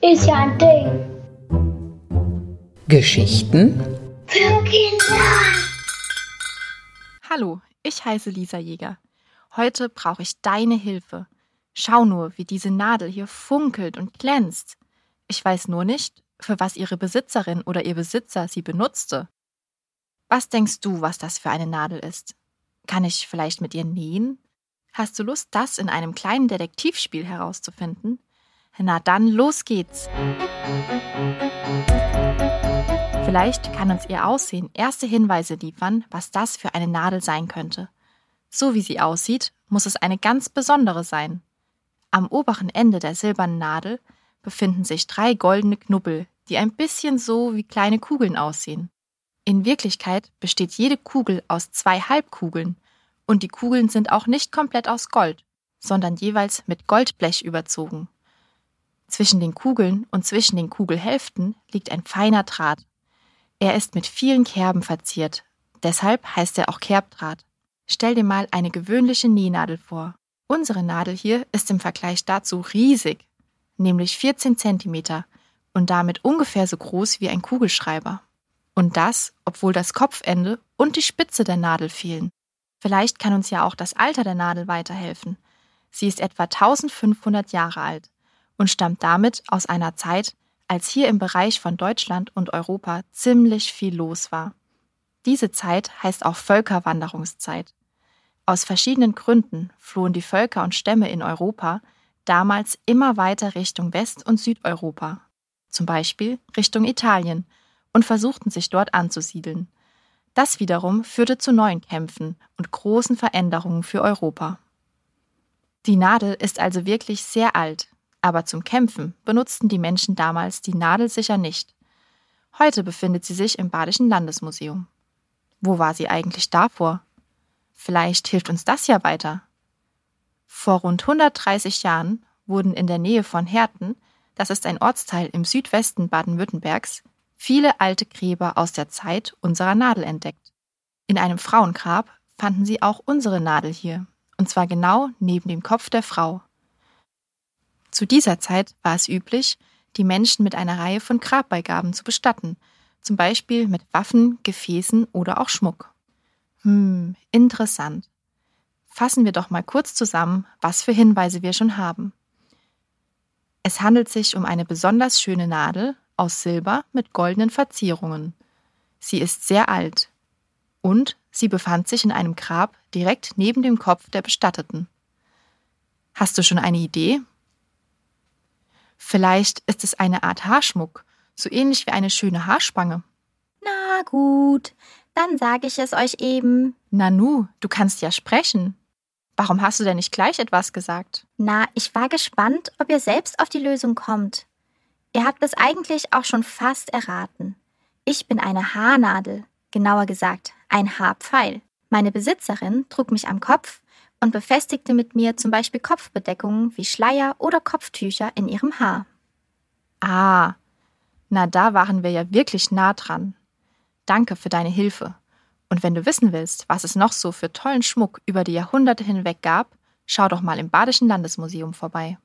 Ist ja ein Ding. Geschichten Für Kinder. Hallo, ich heiße Lisa Jäger. Heute brauche ich deine Hilfe. Schau nur, wie diese Nadel hier funkelt und glänzt. Ich weiß nur nicht, für was ihre Besitzerin oder ihr Besitzer sie benutzte. Was denkst du, was das für eine Nadel ist? Kann ich vielleicht mit ihr nähen? Hast du Lust, das in einem kleinen Detektivspiel herauszufinden? Na dann, los geht's! Vielleicht kann uns ihr Aussehen erste Hinweise liefern, was das für eine Nadel sein könnte. So wie sie aussieht, muss es eine ganz besondere sein. Am oberen Ende der silbernen Nadel befinden sich drei goldene Knubbel, die ein bisschen so wie kleine Kugeln aussehen. In Wirklichkeit besteht jede Kugel aus zwei Halbkugeln und die Kugeln sind auch nicht komplett aus Gold, sondern jeweils mit Goldblech überzogen. Zwischen den Kugeln und zwischen den Kugelhälften liegt ein feiner Draht. Er ist mit vielen Kerben verziert, deshalb heißt er auch Kerbdraht. Stell dir mal eine gewöhnliche Nähnadel vor. Unsere Nadel hier ist im Vergleich dazu riesig, nämlich 14 Zentimeter und damit ungefähr so groß wie ein Kugelschreiber. Und das, obwohl das Kopfende und die Spitze der Nadel fehlen. Vielleicht kann uns ja auch das Alter der Nadel weiterhelfen. Sie ist etwa 1500 Jahre alt und stammt damit aus einer Zeit, als hier im Bereich von Deutschland und Europa ziemlich viel los war. Diese Zeit heißt auch Völkerwanderungszeit. Aus verschiedenen Gründen flohen die Völker und Stämme in Europa damals immer weiter Richtung West- und Südeuropa, zum Beispiel Richtung Italien, und versuchten sich dort anzusiedeln. Das wiederum führte zu neuen Kämpfen und großen Veränderungen für Europa. Die Nadel ist also wirklich sehr alt, aber zum Kämpfen benutzten die Menschen damals die Nadel sicher nicht. Heute befindet sie sich im Badischen Landesmuseum. Wo war sie eigentlich davor? Vielleicht hilft uns das ja weiter. Vor rund 130 Jahren wurden in der Nähe von Herten, das ist ein Ortsteil im Südwesten Baden-Württembergs, viele alte Gräber aus der Zeit unserer Nadel entdeckt. In einem Frauengrab fanden sie auch unsere Nadel hier, und zwar genau neben dem Kopf der Frau. Zu dieser Zeit war es üblich, die Menschen mit einer Reihe von Grabbeigaben zu bestatten, zum Beispiel mit Waffen, Gefäßen oder auch Schmuck. Hm, interessant. Fassen wir doch mal kurz zusammen, was für Hinweise wir schon haben. Es handelt sich um eine besonders schöne Nadel aus Silber mit goldenen Verzierungen. Sie ist sehr alt. Und sie befand sich in einem Grab direkt neben dem Kopf der Bestatteten. Hast du schon eine Idee? Vielleicht ist es eine Art Haarschmuck, so ähnlich wie eine schöne Haarspange. Na gut, dann sage ich es euch eben. Nanu, du kannst ja sprechen. Warum hast du denn nicht gleich etwas gesagt? Na, ich war gespannt, ob ihr selbst auf die Lösung kommt. Ihr habt es eigentlich auch schon fast erraten. Ich bin eine Haarnadel, genauer gesagt ein Haarpfeil. Meine Besitzerin trug mich am Kopf und befestigte mit mir zum Beispiel Kopfbedeckungen wie Schleier oder Kopftücher in ihrem Haar. Ah, na da waren wir ja wirklich nah dran. Danke für deine Hilfe. Und wenn du wissen willst, was es noch so für tollen Schmuck über die Jahrhunderte hinweg gab, schau doch mal im Badischen Landesmuseum vorbei.